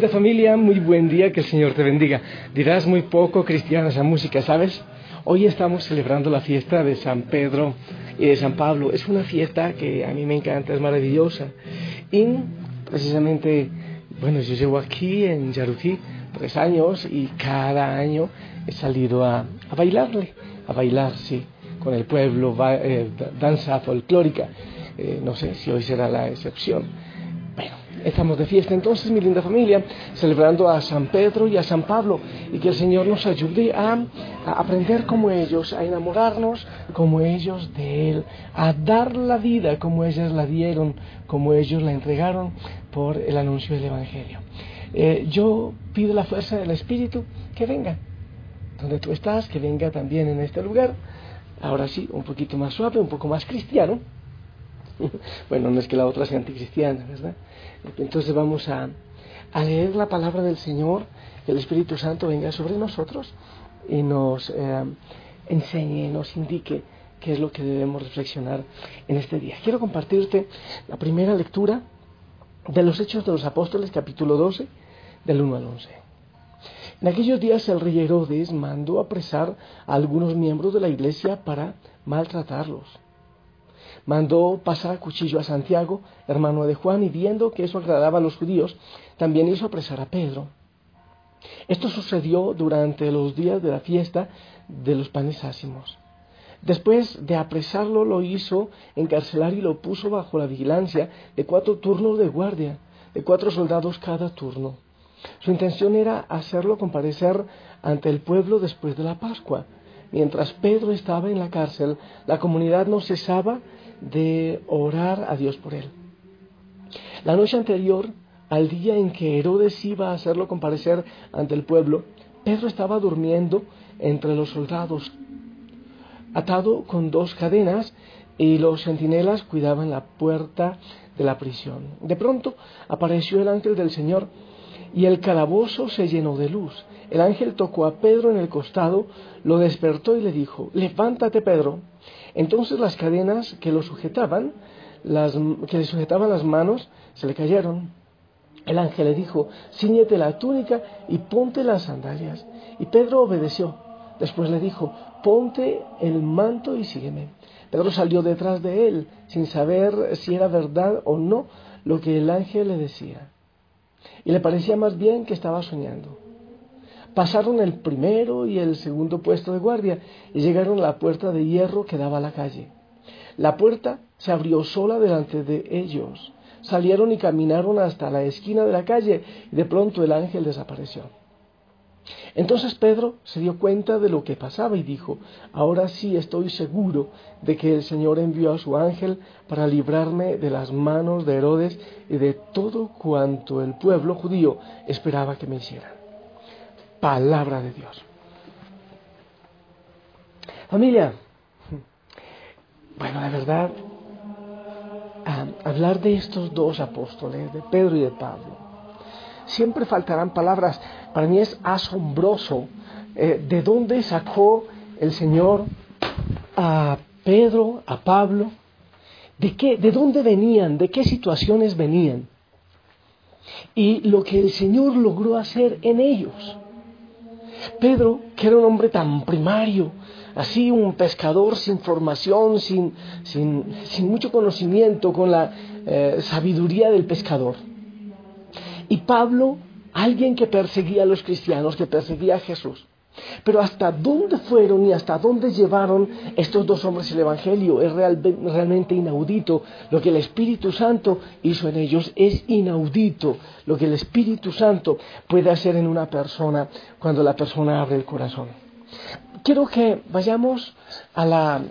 linda familia, muy buen día, que el Señor te bendiga. Dirás muy poco cristiana esa música, ¿sabes? Hoy estamos celebrando la fiesta de San Pedro y de San Pablo. Es una fiesta que a mí me encanta, es maravillosa. Y precisamente, bueno, yo llevo aquí en Yarutí tres años y cada año he salido a, bailarle, a bailar, sí, con el pueblo, eh, danza folclórica. Eh, no sé si hoy será la excepción Estamos de fiesta entonces, mi linda familia, celebrando a San Pedro y a San Pablo y que el Señor nos ayude a, aprender como ellos, a enamorarnos como ellos de Él, a dar la vida como ellas la dieron, como ellos la entregaron por el anuncio del Evangelio. Eh, yo pido la fuerza del Espíritu que venga donde tú estás, que venga también en este lugar. Ahora sí, un poquito más suave, un poco más cristiano bueno, no es que la otra sea anticristiana, ¿verdad? Entonces vamos a, leer la palabra del Señor, que el Espíritu Santo venga sobre nosotros y nos eh, enseñe, nos indique qué es lo que debemos reflexionar en este día. Quiero compartirte la primera lectura de los Hechos de los Apóstoles, capítulo 12, del 1 al 11. En aquellos días el rey Herodes mandó apresar a algunos miembros de la iglesia para maltratarlos mandó pasar cuchillo a Santiago, hermano de Juan, y viendo que eso agradaba a los judíos, también hizo apresar a Pedro. Esto sucedió durante los días de la fiesta de los panes ácimos. Después de apresarlo, lo hizo encarcelar y lo puso bajo la vigilancia de cuatro turnos de guardia, de cuatro soldados cada turno. Su intención era hacerlo comparecer ante el pueblo después de la Pascua. Mientras Pedro estaba en la cárcel, la comunidad no cesaba de orar a Dios por él. La noche anterior, al día en que Herodes iba a hacerlo comparecer ante el pueblo, Pedro estaba durmiendo entre los soldados, atado con dos cadenas, y los centinelas cuidaban la puerta de la prisión. De pronto apareció el ángel del Señor y el calabozo se llenó de luz. El ángel tocó a Pedro en el costado, lo despertó y le dijo, levántate Pedro. Entonces las cadenas que lo sujetaban, las, que le sujetaban las manos, se le cayeron. El ángel le dijo, ciñete la túnica y ponte las sandalias. Y Pedro obedeció. Después le dijo, ponte el manto y sígueme. Pedro salió detrás de él, sin saber si era verdad o no lo que el ángel le decía. Y le parecía más bien que estaba soñando. Pasaron el primero y el segundo puesto de guardia y llegaron a la puerta de hierro que daba a la calle. La puerta se abrió sola delante de ellos. Salieron y caminaron hasta la esquina de la calle y de pronto el ángel desapareció. Entonces Pedro se dio cuenta de lo que pasaba y dijo, ahora sí estoy seguro de que el Señor envió a su ángel para librarme de las manos de Herodes y de todo cuanto el pueblo judío esperaba que me hicieran palabra de Dios. Familia, bueno, la verdad, hablar de estos dos apóstoles, de Pedro y de Pablo, siempre faltarán palabras. Para mí es asombroso eh, de dónde sacó el Señor a Pedro, a Pablo, de, qué, de dónde venían, de qué situaciones venían, y lo que el Señor logró hacer en ellos. Pedro, que era un hombre tan primario, así un pescador sin formación, sin, mucho conocimiento, con la eh, sabiduría del pescador. Y Pablo, alguien que perseguía a los cristianos, que perseguía a Jesús. Pero hasta dónde fueron y hasta dónde llevaron estos dos hombres el Evangelio es realmente inaudito. Lo que el Espíritu Santo hizo en ellos es inaudito. Lo que el Espíritu Santo puede hacer en una persona cuando la persona abre el corazón. Quiero que vayamos a la,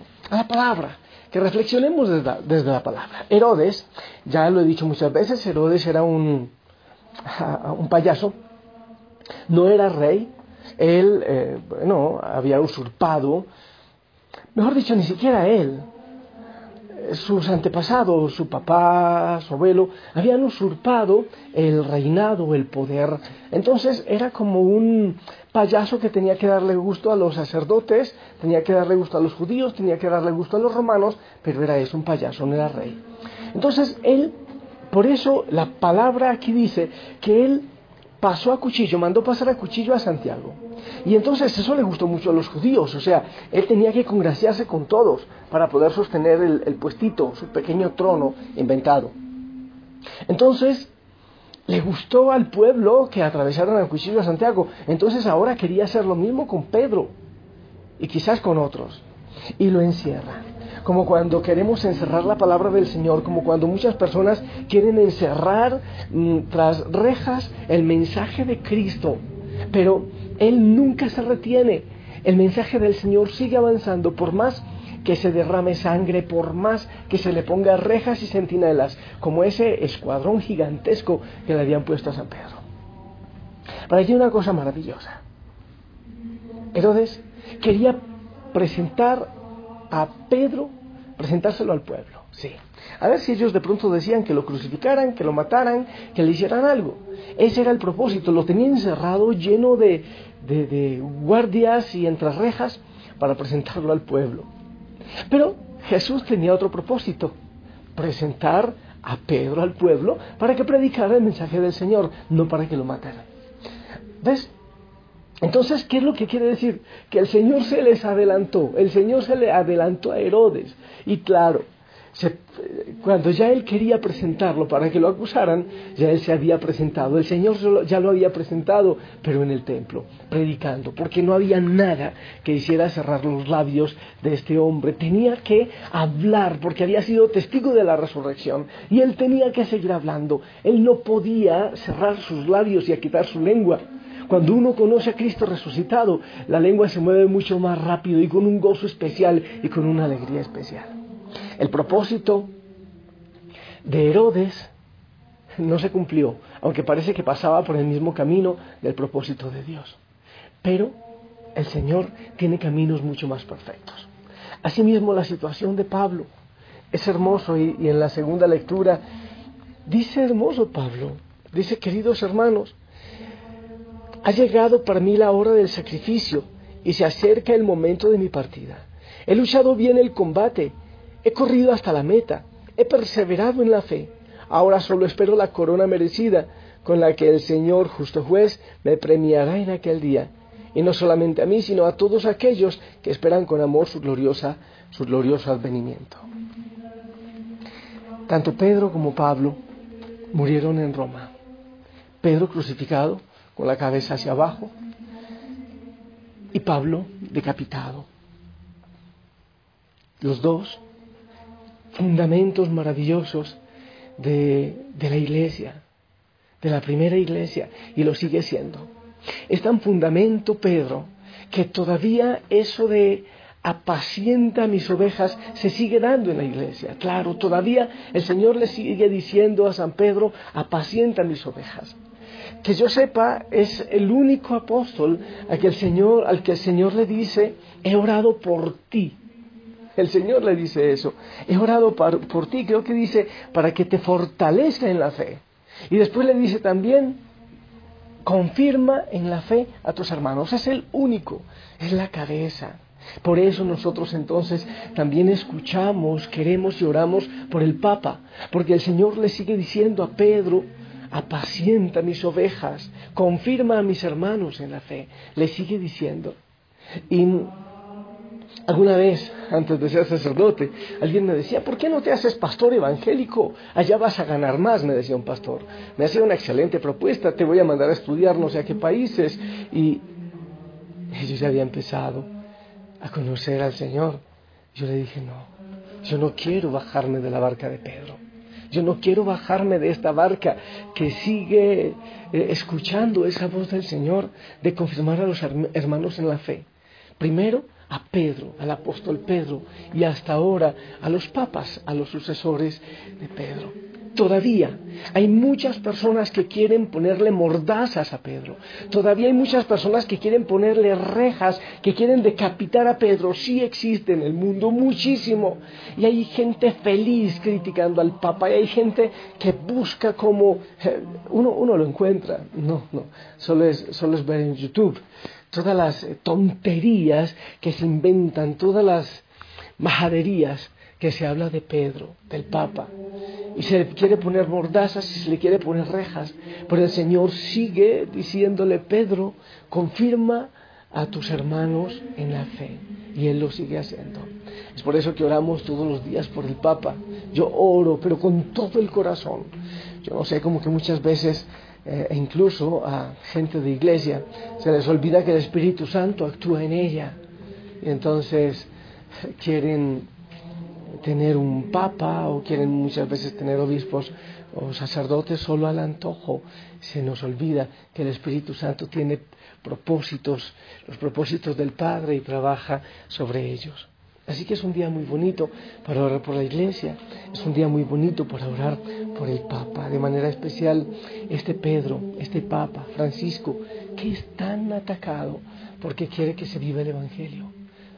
palabra, que reflexionemos desde desde la, palabra. Herodes, ya lo he dicho muchas veces, Herodes era un, un payaso, no era rey, él, eh, bueno, había usurpado, mejor dicho, ni siquiera él, eh, sus antepasados, su papá, su abuelo, habían usurpado el reinado, el poder. Entonces era como un payaso que tenía que darle gusto a los sacerdotes, tenía que darle gusto a los judíos, tenía que darle gusto a los romanos, pero era eso, un payaso, no era rey. Entonces él, por eso la palabra aquí dice que él pasó a cuchillo, mandó pasar a cuchillo a Santiago. Y entonces eso le gustó mucho a los judíos, o sea, él tenía que congraciarse con todos para poder sostener el, puestito, su pequeño trono inventado. Entonces, le gustó al pueblo que atravesaron el cuchillo a Santiago, entonces ahora quería hacer lo mismo con Pedro y quizás con otros, y lo encierra como cuando queremos encerrar la palabra del Señor, como cuando muchas personas quieren encerrar mm, tras rejas el mensaje de Cristo, pero Él nunca se retiene. El mensaje del Señor sigue avanzando por más que se derrame sangre, por más que se le ponga rejas y centinelas, como ese escuadrón gigantesco que le habían puesto a San Pedro. Para allí una cosa maravillosa. Herodes quería presentar a Pedro, presentárselo al pueblo, sí. A ver si ellos de pronto decían que lo crucificaran, que lo mataran, que le hicieran algo. Ese era el propósito, lo tenía encerrado lleno de, de, guardias y entre rejas para presentarlo al pueblo. Pero Jesús tenía otro propósito, presentar a Pedro al pueblo para que predicara el mensaje del Señor, no para que lo mataran. ¿Ves? Entonces, ¿qué es lo que quiere decir? Que el Señor se les adelantó, el Señor se le adelantó a Herodes. Y claro, cuando ya él quería presentarlo para que lo acusaran, ya él se había presentado, el Señor ya lo había presentado, pero en el templo, predicando, porque no había nada que hiciera cerrar los labios de este hombre. Tenía que hablar, porque había sido testigo de la resurrección, y él tenía que seguir hablando. Él no podía cerrar sus labios y quitar su lengua. Cuando uno conoce a Cristo resucitado, la lengua se mueve mucho más rápido y con un gozo especial y con una alegría especial. El propósito de Herodes no se cumplió, aunque parece que pasaba por el mismo camino del propósito de Dios. Pero el Señor tiene caminos mucho más perfectos. Asimismo, la situación de Pablo es hermoso y, y en la segunda lectura dice hermoso Pablo, dice queridos hermanos, ha llegado para mí la hora del sacrificio y se acerca el momento de mi partida. He luchado bien el combate, he corrido hasta la meta, he perseverado en la fe. Ahora solo espero la corona merecida con la que el Señor, justo juez, me premiará en aquel día. Y no solamente a mí, sino a todos aquellos que esperan con amor su, gloriosa, su glorioso advenimiento. Tanto Pedro como Pablo murieron en Roma. Pedro crucificado con la cabeza hacia abajo, y Pablo decapitado. Los dos fundamentos maravillosos de, de la iglesia, de la primera iglesia, y lo sigue siendo. Es tan fundamento, Pedro, que todavía eso de apacienta mis ovejas se sigue dando en la iglesia. Claro, todavía el Señor le sigue diciendo a San Pedro, apacienta mis ovejas que yo sepa, es el único apóstol al que el Señor, al que el Señor le dice, he orado por ti. El Señor le dice eso, he orado por, por ti, creo que dice, para que te fortalezca en la fe. Y después le dice también, confirma en la fe a tus hermanos. Es el único, es la cabeza. Por eso nosotros entonces también escuchamos, queremos y oramos por el Papa, porque el Señor le sigue diciendo a Pedro, apacienta mis ovejas, confirma a mis hermanos en la fe. Le sigue diciendo. Y alguna vez, antes de ser sacerdote, alguien me decía, ¿por qué no te haces pastor evangélico? Allá vas a ganar más, me decía un pastor. Me hacía una excelente propuesta, te voy a mandar a estudiar no sé a qué países. Y ellos ya había empezado a conocer al Señor. Yo le dije, no, yo no quiero bajarme de la barca de Pedro. Yo no quiero bajarme de esta barca que sigue eh, escuchando esa voz del Señor de confirmar a los hermanos en la fe. Primero, a Pedro, al apóstol Pedro, y hasta ahora a los papas, a los sucesores de Pedro. Todavía hay muchas personas que quieren ponerle mordazas a Pedro. Todavía hay muchas personas que quieren ponerle rejas, que quieren decapitar a Pedro. Sí existe en el mundo muchísimo. Y hay gente feliz criticando al Papa. Y hay gente que busca como... Eh, uno, uno lo encuentra. No, no. Solo es, solo es ver en YouTube todas las tonterías que se inventan, todas las majaderías que se habla de Pedro, del Papa. Y se le quiere poner mordazas y se le quiere poner rejas. Pero el Señor sigue diciéndole, Pedro, confirma a tus hermanos en la fe. Y Él lo sigue haciendo. Es por eso que oramos todos los días por el Papa. Yo oro, pero con todo el corazón. Yo no sé, como que muchas veces, eh, incluso a gente de iglesia, se les olvida que el Espíritu Santo actúa en ella. Y entonces quieren tener un papa o quieren muchas veces tener obispos o sacerdotes solo al antojo. Se nos olvida que el Espíritu Santo tiene propósitos, los propósitos del Padre y trabaja sobre ellos. Así que es un día muy bonito para orar por la iglesia, es un día muy bonito para orar por el Papa, de manera especial este Pedro, este Papa, Francisco, que es tan atacado porque quiere que se viva el Evangelio,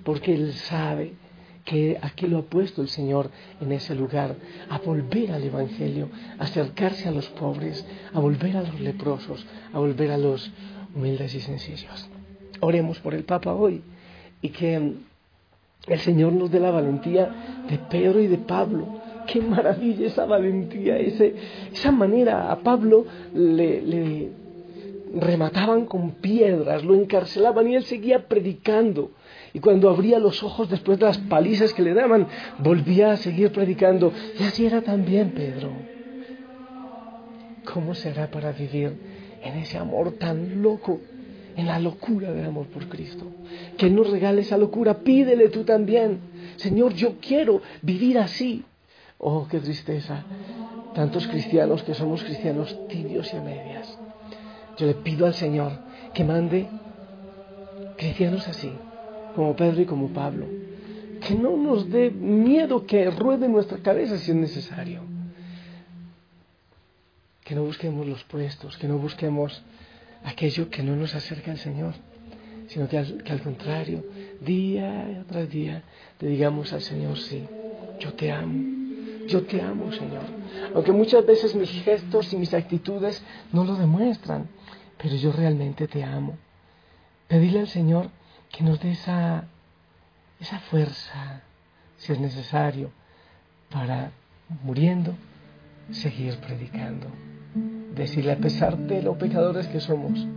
porque él sabe que aquí lo ha puesto el Señor en ese lugar, a volver al Evangelio, a acercarse a los pobres, a volver a los leprosos, a volver a los humildes y sencillos. Oremos por el Papa hoy y que el Señor nos dé la valentía de Pedro y de Pablo. Qué maravilla esa valentía, ese, esa manera. A Pablo le, le remataban con piedras, lo encarcelaban y él seguía predicando. Y cuando abría los ojos después de las palizas que le daban, volvía a seguir predicando. Y así era también Pedro. ¿Cómo será para vivir en ese amor tan loco, en la locura del amor por Cristo? Que Él nos regale esa locura. Pídele tú también. Señor, yo quiero vivir así. Oh, qué tristeza. Tantos cristianos que somos cristianos tibios y a medias. Yo le pido al Señor que mande cristianos así como Pedro y como Pablo. Que no nos dé miedo que ruede nuestra cabeza si es necesario. Que no busquemos los puestos, que no busquemos aquello que no nos acerca al Señor, sino que al, contrario, día tras día, le digamos al Señor, sí, yo te amo, yo te amo, Señor. Aunque muchas veces mis gestos y mis actitudes no lo demuestran, pero yo realmente te amo. Pedirle al Señor que nos dé esa, esa fuerza, si es necesario, para, muriendo, seguir predicando. Decirle a pesar de los pecadores que somos,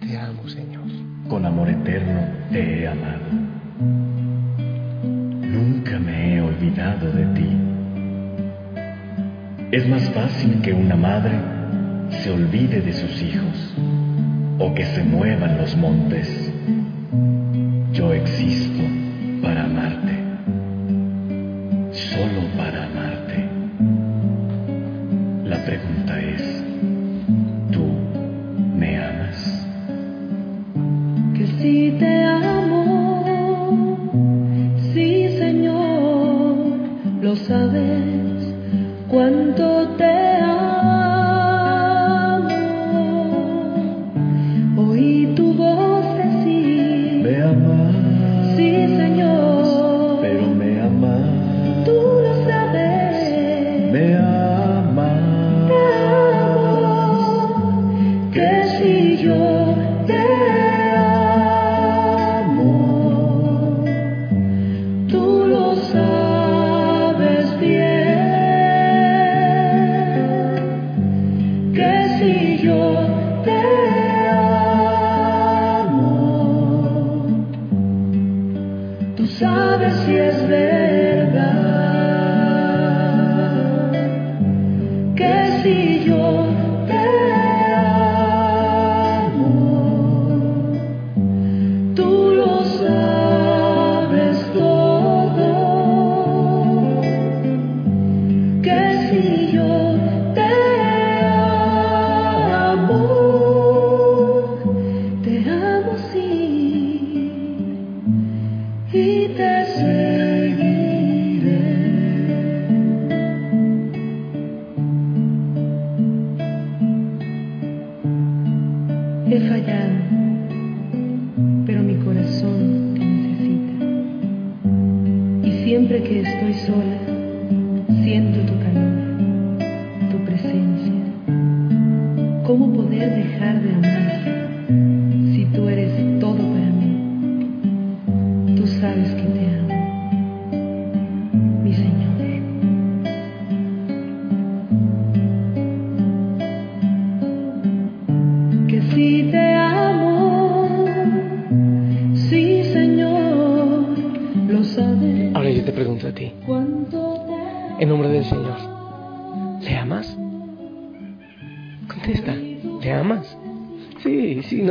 te amo Señor. Con amor eterno te he amado. Nunca me he olvidado de ti. Es más fácil que una madre se olvide de sus hijos o que se muevan los montes yo existo para amarte, solo para amarte. La pregunta es, ¿tú me amas? Que si te amo, sí Señor, lo sabes cuánto te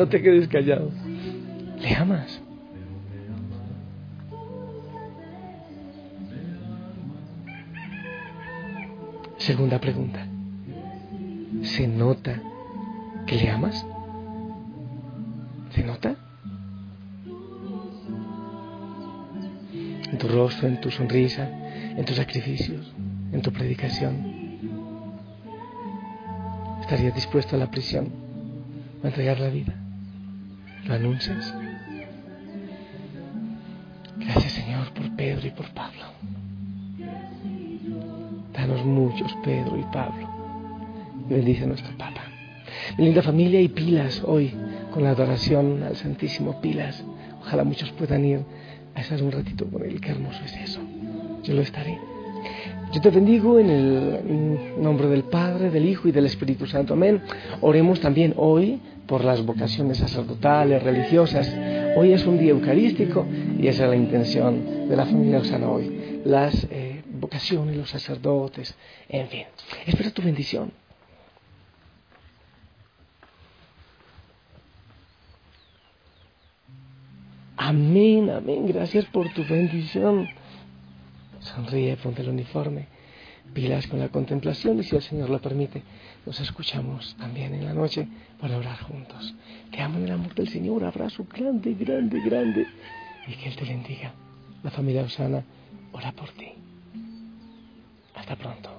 te quedes callado. ¿Le amas? Segunda pregunta. ¿Se nota que le amas? ¿Se nota? En tu rostro, en tu sonrisa, en tus sacrificios, en tu predicación. ¿Estarías dispuesto a la prisión, a entregar la vida? ¿Lo anuncias? Gracias Señor por Pedro y por Pablo. Danos muchos Pedro y Pablo. Bendice a nuestro Papa. Mi linda familia y pilas hoy con la adoración al Santísimo Pilas. Ojalá muchos puedan ir a estar un ratito con él. Qué hermoso es eso. Yo lo estaré. Yo te bendigo en el nombre del Padre, del Hijo y del Espíritu Santo. Amén. Oremos también hoy por las vocaciones sacerdotales, religiosas. Hoy es un día eucarístico y esa es la intención de la familia Osana hoy. Las eh, vocaciones, los sacerdotes, en fin. Espero tu bendición. Amén, amén. Gracias por tu bendición. Sonríe, ponte el uniforme. Pilas con la contemplación y si el Señor lo permite, nos escuchamos también en la noche para orar juntos. Te amo en el amor del Señor. Abrazo grande, grande, grande. Y que Él te bendiga. La familia Osana ora por ti. Hasta pronto.